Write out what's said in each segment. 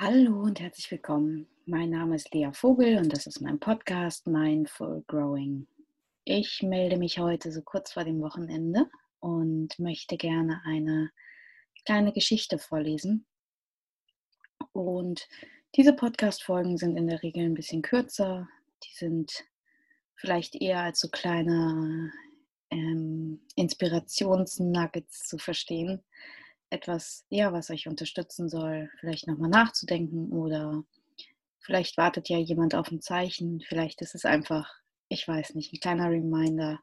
Hallo und herzlich willkommen. Mein Name ist Lea Vogel und das ist mein Podcast Mindful Growing. Ich melde mich heute so kurz vor dem Wochenende und möchte gerne eine kleine Geschichte vorlesen. Und diese Podcast-Folgen sind in der Regel ein bisschen kürzer. Die sind vielleicht eher als so kleine ähm, Inspirationsnuggets zu verstehen etwas, ja, was euch unterstützen soll, vielleicht nochmal nachzudenken oder vielleicht wartet ja jemand auf ein Zeichen, vielleicht ist es einfach, ich weiß nicht, ein kleiner Reminder,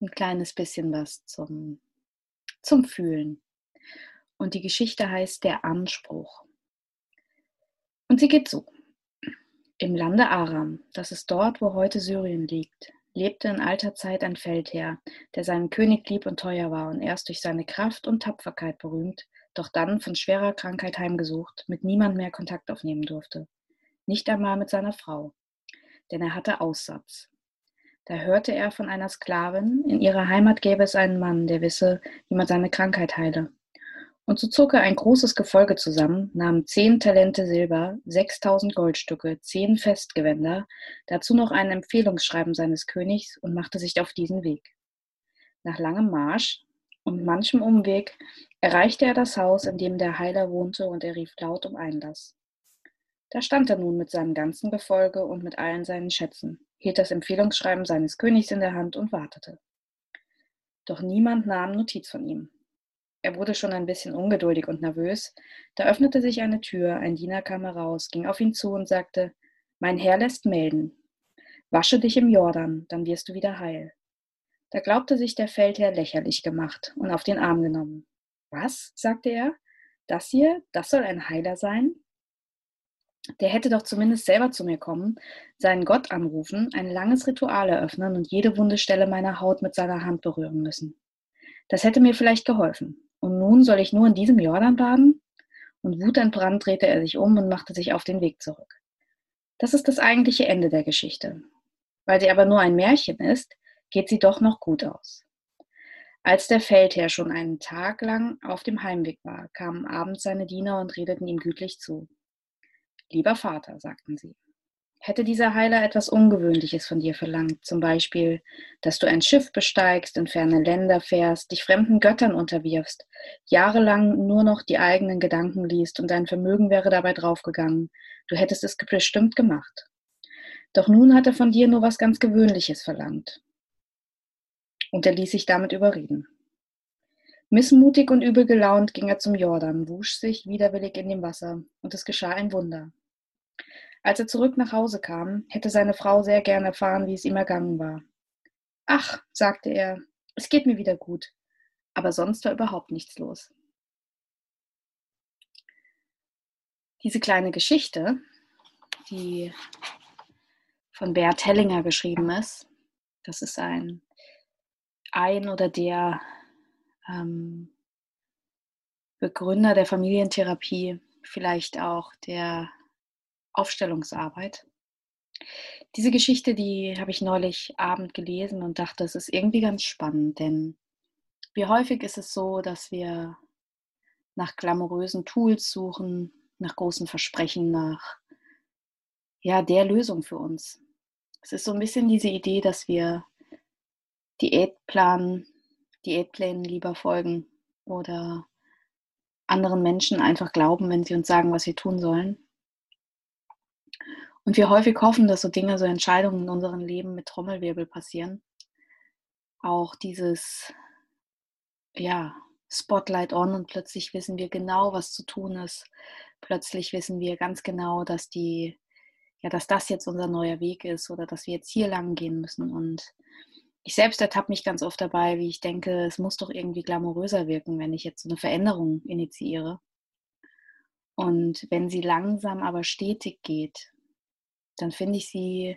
ein kleines bisschen was zum, zum Fühlen. Und die Geschichte heißt Der Anspruch. Und sie geht so. Im Lande Aram, das ist dort, wo heute Syrien liegt, lebte in alter Zeit ein Feldherr, der seinem König lieb und teuer war und erst durch seine Kraft und Tapferkeit berühmt, doch dann von schwerer Krankheit heimgesucht, mit niemand mehr Kontakt aufnehmen durfte. Nicht einmal mit seiner Frau, denn er hatte Aussatz. Da hörte er von einer Sklavin, in ihrer Heimat gäbe es einen Mann, der wisse, wie man seine Krankheit heile. Und so zog er ein großes Gefolge zusammen, nahm zehn Talente Silber, sechstausend Goldstücke, zehn Festgewänder, dazu noch ein Empfehlungsschreiben seines Königs und machte sich auf diesen Weg. Nach langem Marsch und manchem Umweg erreichte er das Haus, in dem der Heiler wohnte, und er rief laut um Einlass. Da stand er nun mit seinem ganzen Gefolge und mit allen seinen Schätzen, hielt das Empfehlungsschreiben seines Königs in der Hand und wartete. Doch niemand nahm Notiz von ihm. Er wurde schon ein bisschen ungeduldig und nervös. Da öffnete sich eine Tür, ein Diener kam heraus, ging auf ihn zu und sagte, Mein Herr lässt melden. Wasche dich im Jordan, dann wirst du wieder heil. Da glaubte sich der Feldherr lächerlich gemacht und auf den Arm genommen. Was? sagte er. Das hier, das soll ein Heiler sein? Der hätte doch zumindest selber zu mir kommen, seinen Gott anrufen, ein langes Ritual eröffnen und jede wunde Stelle meiner Haut mit seiner Hand berühren müssen. Das hätte mir vielleicht geholfen. Und nun soll ich nur in diesem Jordan baden? Und wutentbrannt drehte er sich um und machte sich auf den Weg zurück. Das ist das eigentliche Ende der Geschichte. Weil sie aber nur ein Märchen ist, geht sie doch noch gut aus. Als der Feldherr schon einen Tag lang auf dem Heimweg war, kamen abends seine Diener und redeten ihm gütlich zu. Lieber Vater, sagten sie, hätte dieser Heiler etwas Ungewöhnliches von dir verlangt, zum Beispiel, dass du ein Schiff besteigst, in ferne Länder fährst, dich fremden Göttern unterwirfst, jahrelang nur noch die eigenen Gedanken liest und dein Vermögen wäre dabei draufgegangen, du hättest es bestimmt gemacht. Doch nun hat er von dir nur was ganz Gewöhnliches verlangt. Und er ließ sich damit überreden. Missmutig und übel gelaunt ging er zum Jordan, wusch sich widerwillig in dem Wasser, und es geschah ein Wunder. Als er zurück nach Hause kam, hätte seine Frau sehr gern erfahren, wie es ihm ergangen war. Ach, sagte er, es geht mir wieder gut, aber sonst war überhaupt nichts los. Diese kleine Geschichte, die von Bert Hellinger geschrieben ist, das ist ein ein oder der ähm, Begründer der Familientherapie, vielleicht auch der Aufstellungsarbeit. Diese Geschichte, die habe ich neulich Abend gelesen und dachte, es ist irgendwie ganz spannend, denn wie häufig ist es so, dass wir nach glamourösen Tools suchen, nach großen Versprechen, nach ja, der Lösung für uns. Es ist so ein bisschen diese Idee, dass wir Diätplan, Diätplänen lieber folgen oder anderen Menschen einfach glauben, wenn sie uns sagen, was wir tun sollen. Und wir häufig hoffen, dass so Dinge, so Entscheidungen in unserem Leben mit Trommelwirbel passieren. Auch dieses, ja, Spotlight on und plötzlich wissen wir genau, was zu tun ist. Plötzlich wissen wir ganz genau, dass die, ja, dass das jetzt unser neuer Weg ist oder dass wir jetzt hier lang gehen müssen. Und ich selbst ertappe mich ganz oft dabei, wie ich denke, es muss doch irgendwie glamouröser wirken, wenn ich jetzt so eine Veränderung initiiere. Und wenn sie langsam aber stetig geht, dann finde ich sie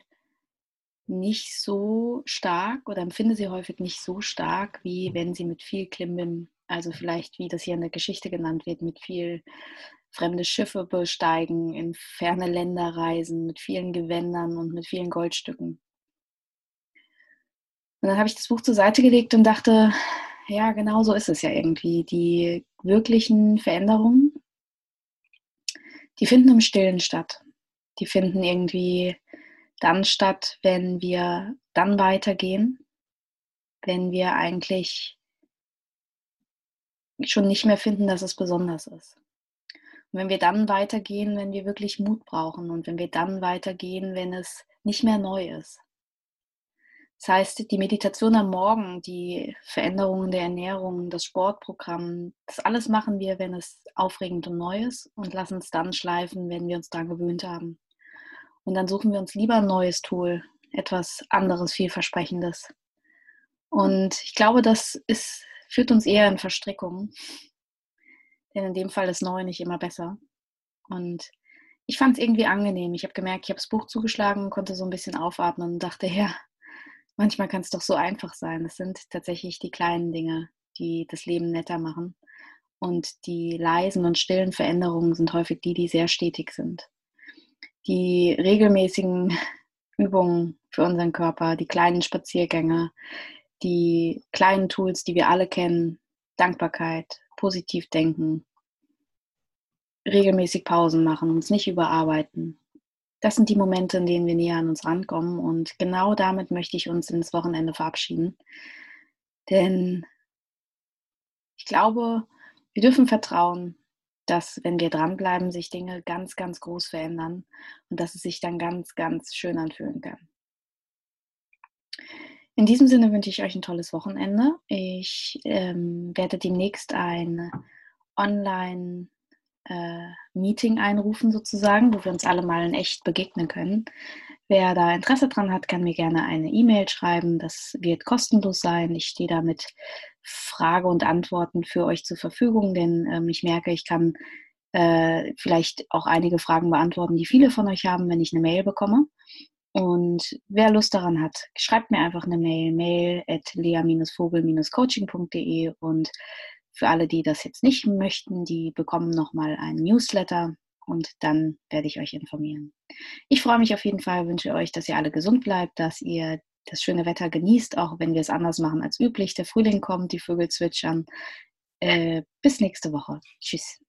nicht so stark oder empfinde sie häufig nicht so stark, wie wenn sie mit viel Klimbim, also vielleicht wie das hier in der Geschichte genannt wird, mit viel fremde Schiffe besteigen, in ferne Länder reisen, mit vielen Gewändern und mit vielen Goldstücken. Und dann habe ich das Buch zur Seite gelegt und dachte, ja, genau so ist es ja irgendwie. Die wirklichen Veränderungen, die finden im Stillen statt. Die finden irgendwie dann statt, wenn wir dann weitergehen, wenn wir eigentlich schon nicht mehr finden, dass es besonders ist. Und wenn wir dann weitergehen, wenn wir wirklich Mut brauchen und wenn wir dann weitergehen, wenn es nicht mehr neu ist. Das heißt, die Meditation am Morgen, die Veränderungen der Ernährung, das Sportprogramm, das alles machen wir, wenn es aufregend und neu ist und lassen es dann schleifen, wenn wir uns daran gewöhnt haben. Und dann suchen wir uns lieber ein neues Tool, etwas anderes, vielversprechendes. Und ich glaube, das ist, führt uns eher in Verstrickungen. Denn in dem Fall ist neu nicht immer besser. Und ich fand es irgendwie angenehm. Ich habe gemerkt, ich habe das Buch zugeschlagen, konnte so ein bisschen aufatmen und dachte, ja, manchmal kann es doch so einfach sein. Es sind tatsächlich die kleinen Dinge, die das Leben netter machen. Und die leisen und stillen Veränderungen sind häufig die, die sehr stetig sind. Die regelmäßigen Übungen für unseren Körper, die kleinen Spaziergänge, die kleinen Tools, die wir alle kennen, Dankbarkeit, positiv denken, regelmäßig Pausen machen, uns nicht überarbeiten, das sind die Momente, in denen wir näher an uns rankommen. Und genau damit möchte ich uns ins Wochenende verabschieden. Denn ich glaube, wir dürfen vertrauen, dass wenn wir dranbleiben, sich Dinge ganz, ganz groß verändern und dass es sich dann ganz, ganz schön anfühlen kann. In diesem Sinne wünsche ich euch ein tolles Wochenende. Ich ähm, werde demnächst ein Online- äh, einrufen sozusagen, wo wir uns alle mal in echt begegnen können. Wer da Interesse dran hat, kann mir gerne eine E-Mail schreiben. Das wird kostenlos sein. Ich stehe da mit Frage und Antworten für euch zur Verfügung, denn ähm, ich merke, ich kann äh, vielleicht auch einige Fragen beantworten, die viele von euch haben, wenn ich eine Mail bekomme. Und wer Lust daran hat, schreibt mir einfach eine Mail, mail at lea-vogel-coaching.de und für alle, die das jetzt nicht möchten, die bekommen nochmal einen Newsletter und dann werde ich euch informieren. Ich freue mich auf jeden Fall, wünsche euch, dass ihr alle gesund bleibt, dass ihr das schöne Wetter genießt, auch wenn wir es anders machen als üblich. Der Frühling kommt, die Vögel zwitschern. Äh, bis nächste Woche. Tschüss.